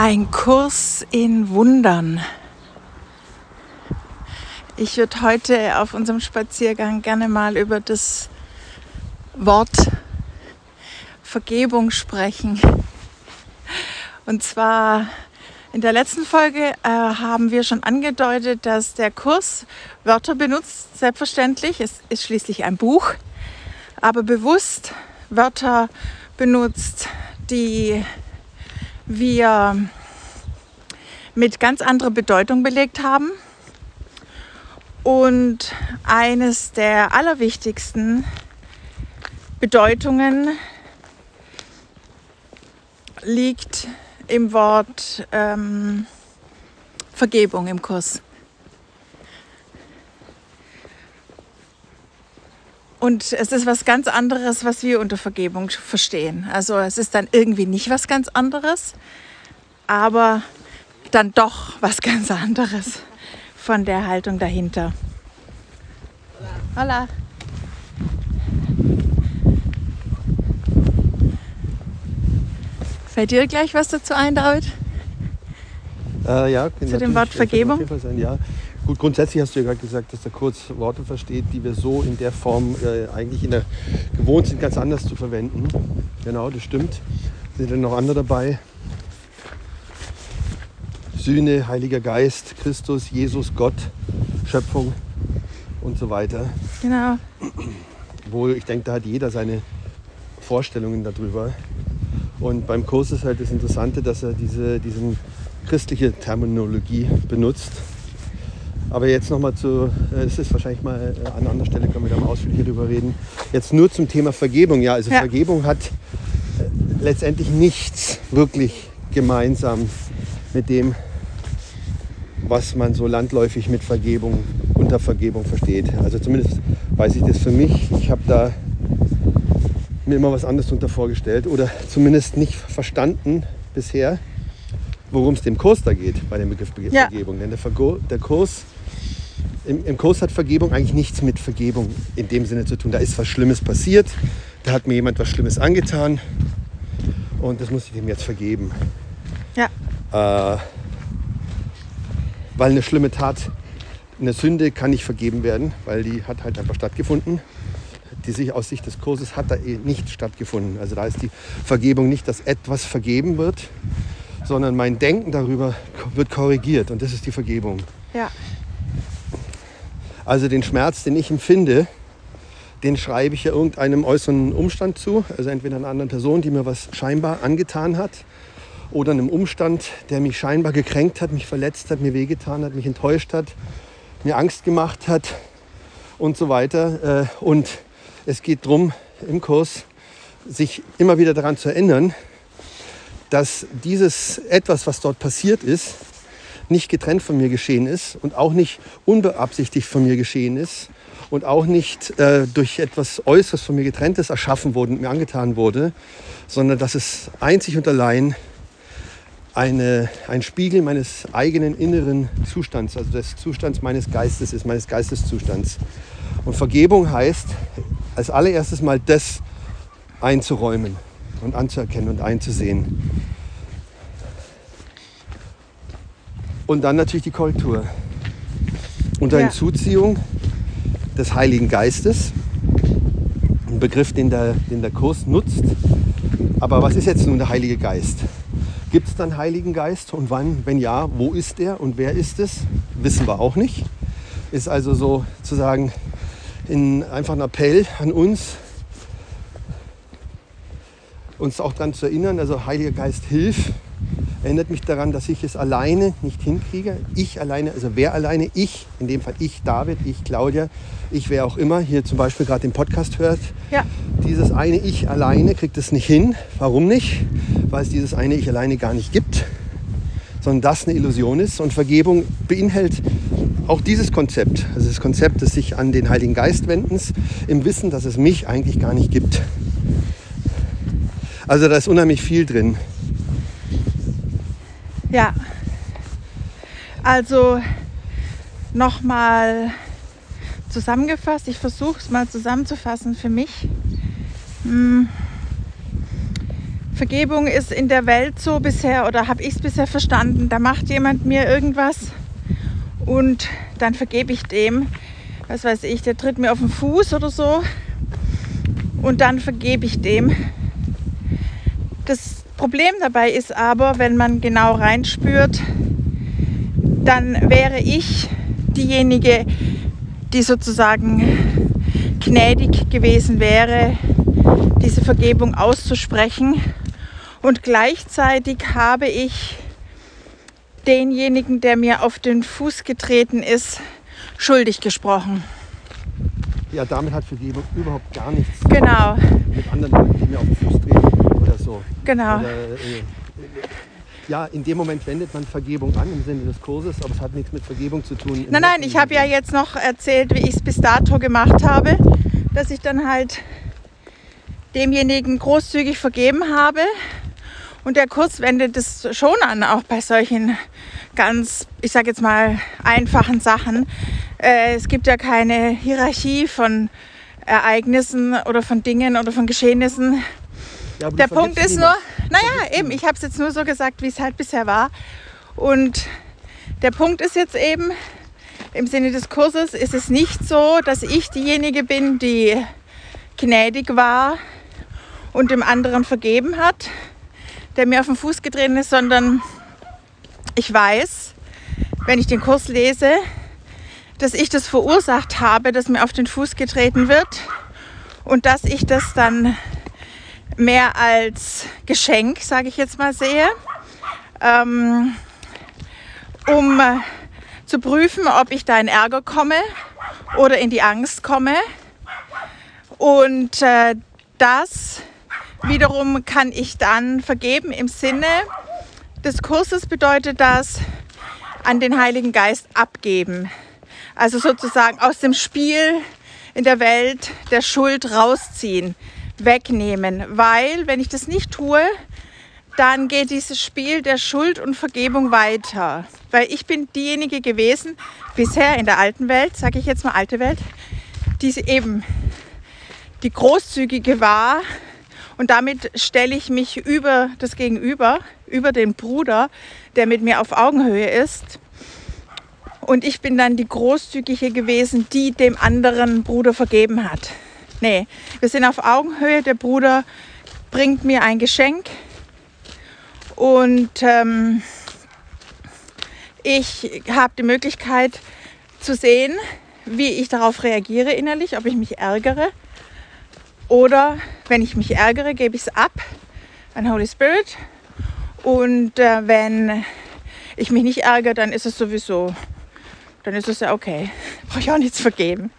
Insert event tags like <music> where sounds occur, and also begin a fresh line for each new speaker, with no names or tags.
Ein Kurs in Wundern. Ich würde heute auf unserem Spaziergang gerne mal über das Wort Vergebung sprechen. Und zwar in der letzten Folge äh, haben wir schon angedeutet, dass der Kurs Wörter benutzt, selbstverständlich. Es ist schließlich ein Buch, aber bewusst Wörter benutzt, die wir mit ganz anderer Bedeutung belegt haben. Und eines der allerwichtigsten Bedeutungen liegt im Wort ähm, Vergebung im Kurs. Und es ist was ganz anderes, was wir unter Vergebung verstehen. Also es ist dann irgendwie nicht was ganz anderes, aber dann doch was <laughs> ganz anderes von der Haltung dahinter. Hola. Fällt dir gleich was dazu ein, David?
Äh, ja,
Zu dem Wort Vergebung?
Sein, ja. Gut, grundsätzlich hast du ja gerade gesagt, dass der Kurz Worte versteht, die wir so in der Form äh, eigentlich in der, gewohnt sind, ganz anders zu verwenden. Genau, das stimmt. Sind dann noch andere dabei? Sühne, Heiliger Geist, Christus, Jesus, Gott, Schöpfung und so weiter.
Genau.
Wo ich denke, da hat jeder seine Vorstellungen darüber. Und beim Kurs ist halt das Interessante, dass er diese diesen christliche Terminologie benutzt aber jetzt nochmal zu, äh, es ist wahrscheinlich mal äh, an anderer Stelle, können wir da mal ausführlicher drüber reden. Jetzt nur zum Thema Vergebung. Ja, also ja. Vergebung hat äh, letztendlich nichts wirklich gemeinsam mit dem, was man so landläufig mit Vergebung, unter Vergebung versteht. Also zumindest weiß ich das für mich. Ich habe da mir immer was anderes darunter vorgestellt oder zumindest nicht verstanden bisher, worum es dem Kurs da geht bei dem Begriff Vergebung. Ja. Denn der, Vergo der Kurs im, im Kurs hat Vergebung eigentlich nichts mit Vergebung in dem Sinne zu tun. Da ist was Schlimmes passiert, da hat mir jemand was Schlimmes angetan und das muss ich dem jetzt vergeben.
Ja.
Äh, weil eine schlimme Tat, eine Sünde kann nicht vergeben werden, weil die hat halt einfach stattgefunden. Die sich aus Sicht des Kurses hat da eh nicht stattgefunden. Also da ist die Vergebung nicht, dass etwas vergeben wird, sondern mein Denken darüber wird korrigiert und das ist die Vergebung.
Ja.
Also den Schmerz, den ich empfinde, den schreibe ich ja irgendeinem äußeren Umstand zu, also entweder einer anderen Person, die mir was scheinbar angetan hat, oder einem Umstand, der mich scheinbar gekränkt hat, mich verletzt hat, mir wehgetan hat, mich enttäuscht hat, mir Angst gemacht hat und so weiter. Äh, und es geht darum, im Kurs sich immer wieder daran zu erinnern, dass dieses etwas, was dort passiert ist, nicht getrennt von mir geschehen ist und auch nicht unbeabsichtigt von mir geschehen ist und auch nicht äh, durch etwas Äußeres von mir getrenntes erschaffen wurde und mir angetan wurde, sondern dass es einzig und allein eine, ein Spiegel meines eigenen inneren Zustands, also des Zustands meines Geistes ist, meines Geisteszustands. Und Vergebung heißt, als allererstes mal das einzuräumen und anzuerkennen und einzusehen. Und dann natürlich die Korrektur. Unter ja. Hinzuziehung des Heiligen Geistes, ein Begriff, den der, den der Kurs nutzt. Aber was ist jetzt nun der Heilige Geist? Gibt es dann Heiligen Geist und wann? Wenn ja, wo ist er und wer ist es? Wissen wir auch nicht. Ist also sozusagen in einfach ein Appell an uns, uns auch daran zu erinnern, also Heiliger Geist, hilf, erinnert mich daran, dass ich es alleine nicht hinkriege. Ich alleine, also wer alleine? Ich, in dem Fall ich, David, ich, Claudia, ich, wer auch immer hier zum Beispiel gerade den Podcast hört.
Ja.
Dieses eine Ich alleine kriegt es nicht hin. Warum nicht? Weil es dieses eine Ich alleine gar nicht gibt, sondern das eine Illusion ist. Und Vergebung beinhaltet auch dieses Konzept, also das Konzept des sich an den Heiligen Geist wendens, im Wissen, dass es mich eigentlich gar nicht gibt. Also da ist unheimlich viel drin.
Ja. Also nochmal zusammengefasst, ich versuche es mal zusammenzufassen für mich. Hm. Vergebung ist in der Welt so bisher oder habe ich es bisher verstanden, da macht jemand mir irgendwas und dann vergebe ich dem, was weiß ich, der tritt mir auf den Fuß oder so und dann vergebe ich dem. Das Problem dabei ist aber, wenn man genau reinspürt, dann wäre ich diejenige, die sozusagen gnädig gewesen wäre, diese Vergebung auszusprechen. Und gleichzeitig habe ich denjenigen, der mir auf den Fuß getreten ist, schuldig gesprochen.
Ja, damit hat Vergebung überhaupt gar nichts
Genau.
mit anderen Leuten, die mir auf den Fuß treten so.
Genau.
Oder, äh, ja, in dem Moment wendet man Vergebung an im Sinne des Kurses, aber es hat nichts mit Vergebung zu tun.
Nein, nein, ich habe ja jetzt noch erzählt, wie ich es bis dato gemacht habe, dass ich dann halt demjenigen großzügig vergeben habe. Und der Kurs wendet es schon an, auch bei solchen ganz, ich sage jetzt mal, einfachen Sachen. Äh, es gibt ja keine Hierarchie von Ereignissen oder von Dingen oder von Geschehnissen.
Ja,
Der Punkt ist nur, naja, eben, ich habe es jetzt nur so gesagt, wie es halt bisher war. Und der Punkt ist jetzt eben, im Sinne des Kurses ist es nicht so, dass ich diejenige bin, die gnädig war und dem anderen vergeben hat, der mir auf den Fuß getreten ist, sondern ich weiß, wenn ich den Kurs lese, dass ich das verursacht habe, dass mir auf den Fuß getreten wird und dass ich das dann mehr als Geschenk, sage ich jetzt mal, sehe, ähm, um äh, zu prüfen, ob ich da in Ärger komme oder in die Angst komme. Und äh, das wiederum kann ich dann vergeben im Sinne des Kurses bedeutet das an den Heiligen Geist abgeben. Also sozusagen aus dem Spiel in der Welt der Schuld rausziehen, wegnehmen. Weil, wenn ich das nicht tue, dann geht dieses Spiel der Schuld und Vergebung weiter. Weil ich bin diejenige gewesen, bisher in der alten Welt, sage ich jetzt mal alte Welt, die eben die großzügige war. Und damit stelle ich mich über das Gegenüber, über den Bruder, der mit mir auf Augenhöhe ist. Und ich bin dann die Großzügige gewesen, die dem anderen Bruder vergeben hat. Nee, wir sind auf Augenhöhe. Der Bruder bringt mir ein Geschenk und ähm, ich habe die Möglichkeit zu sehen, wie ich darauf reagiere innerlich, ob ich mich ärgere oder wenn ich mich ärgere, gebe ich es ab an Holy Spirit und äh, wenn ich mich nicht ärgere, dann ist es sowieso, dann ist es ja okay. Brauche ich auch nichts vergeben.